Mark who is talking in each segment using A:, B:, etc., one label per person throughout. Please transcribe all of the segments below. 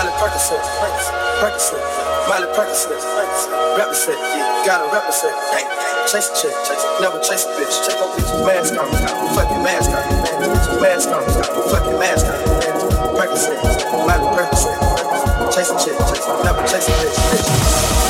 A: Miley Percocet, Percocet, Miley Percocet, represent, yeah. gotta represent. Chase a chick, chase, never chase a bitch. Check up bitch, mask on, fucking mask on, mask on, fucking mask on. Percocet, Miley Percocet, chase a chick, chase, never chase a bitch. bitch.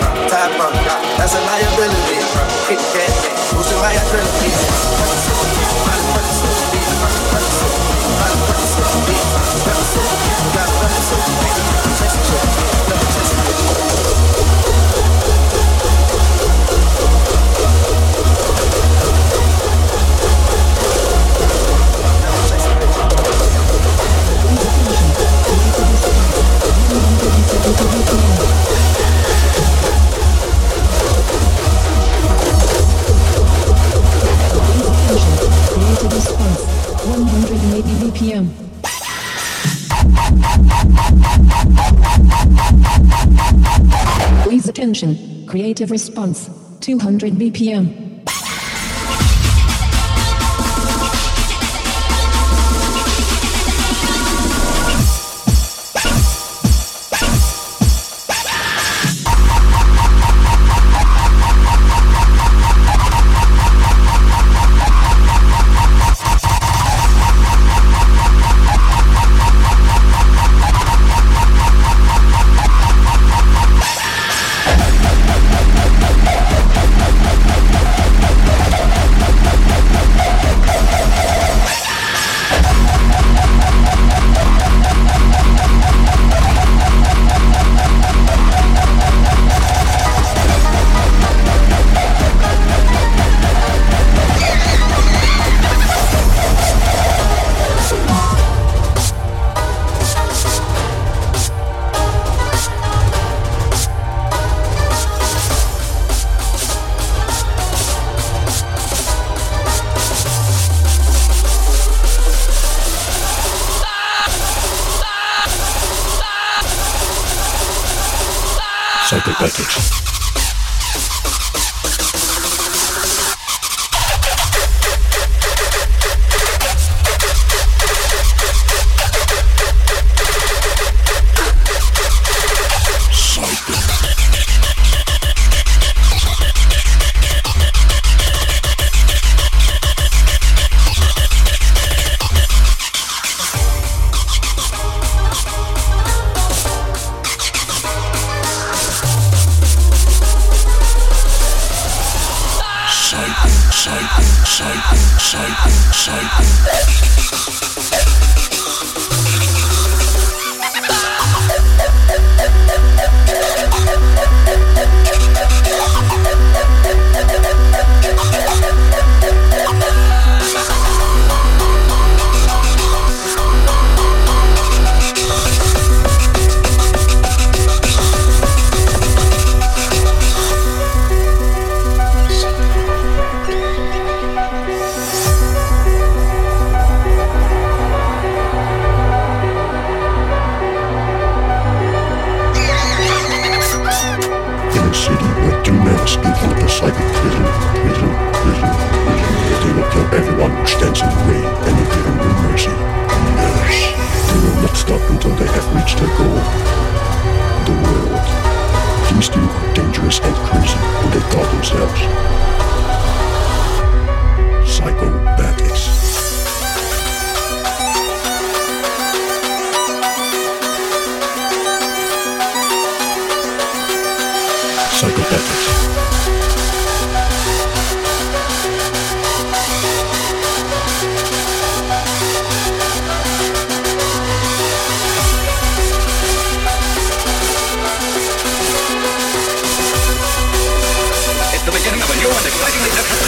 A: get that. Who's your high adrenaline?
B: Creative Response, 200 BPM.
C: Thank you.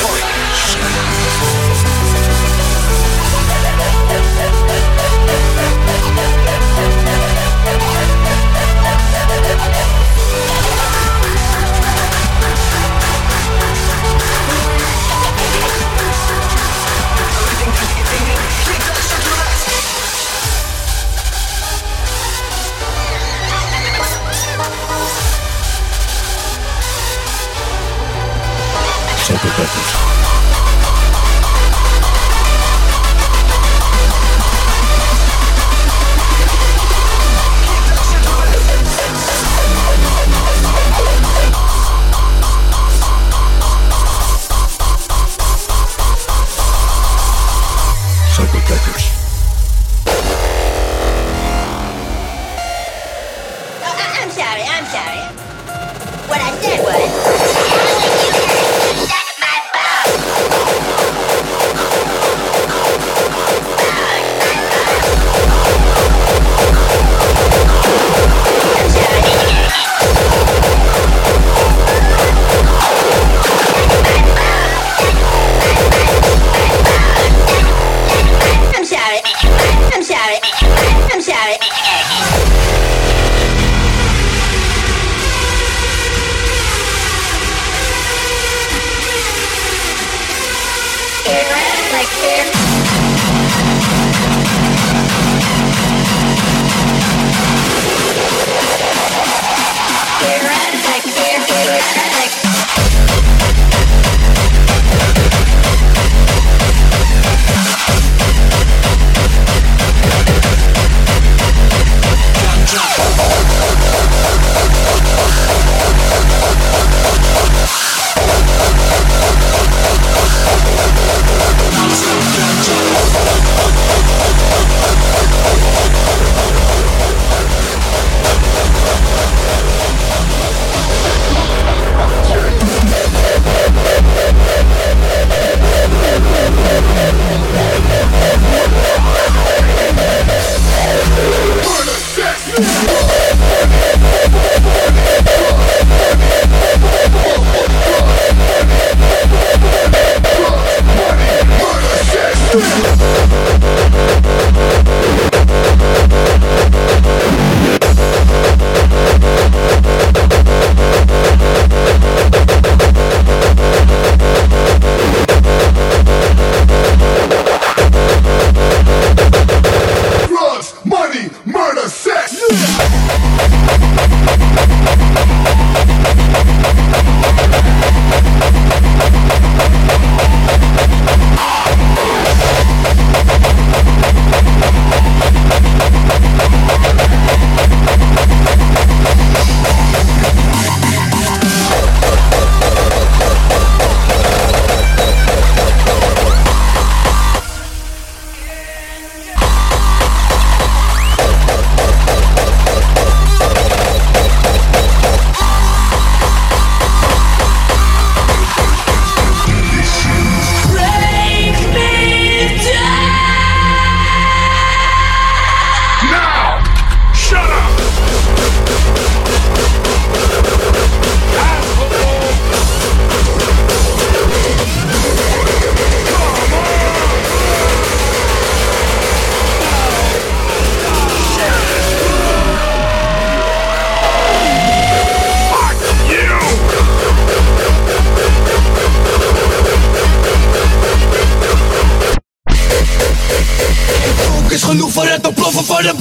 D: En nu fără te ploffen fără the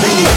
E: Bine.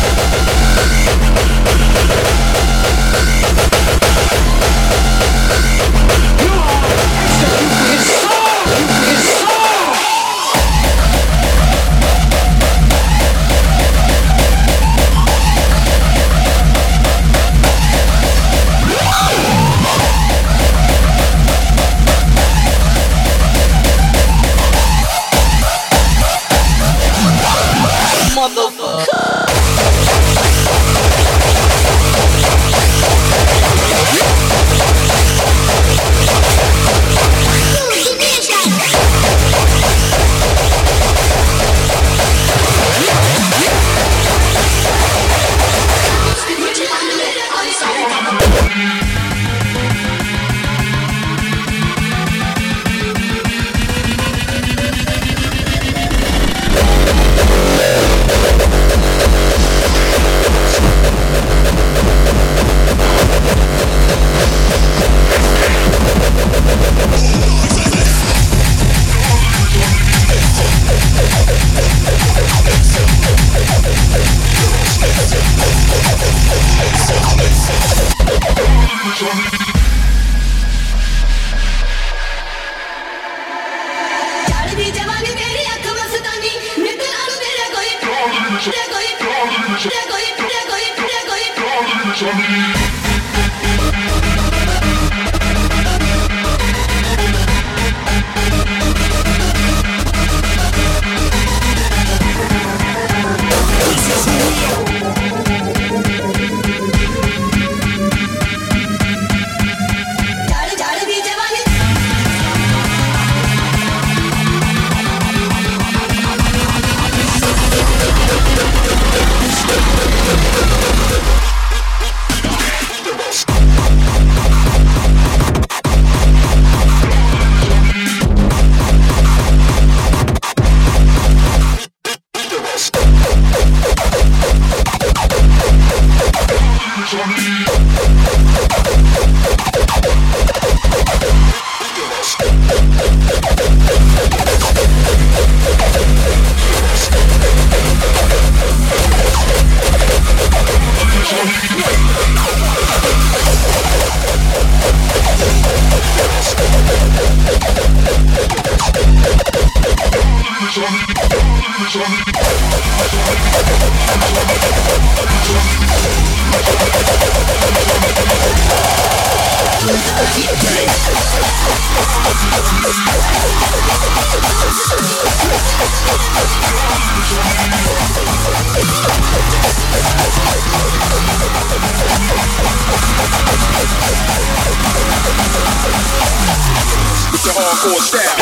E: your hardcore style.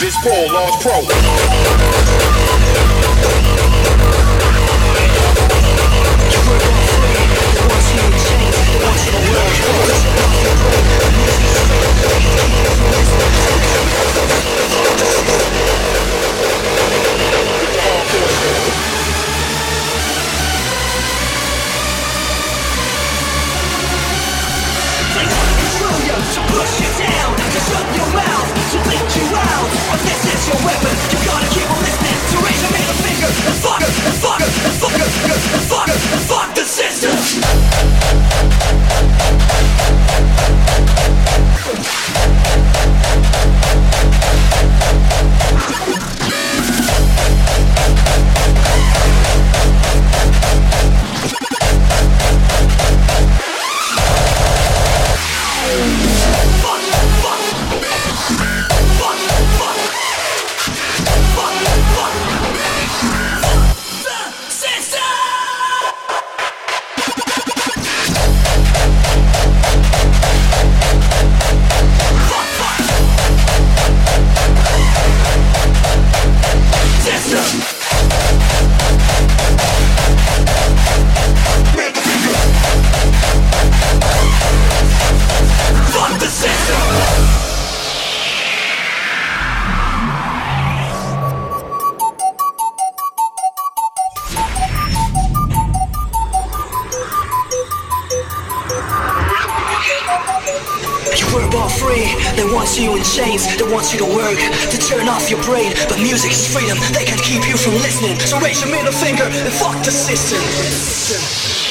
E: This Paul Lost Pro.
F: shit down. Chains, that wants you to work, to turn off your brain. But music is freedom, they can't keep you from listening. So raise your middle finger and fuck the system. Fuck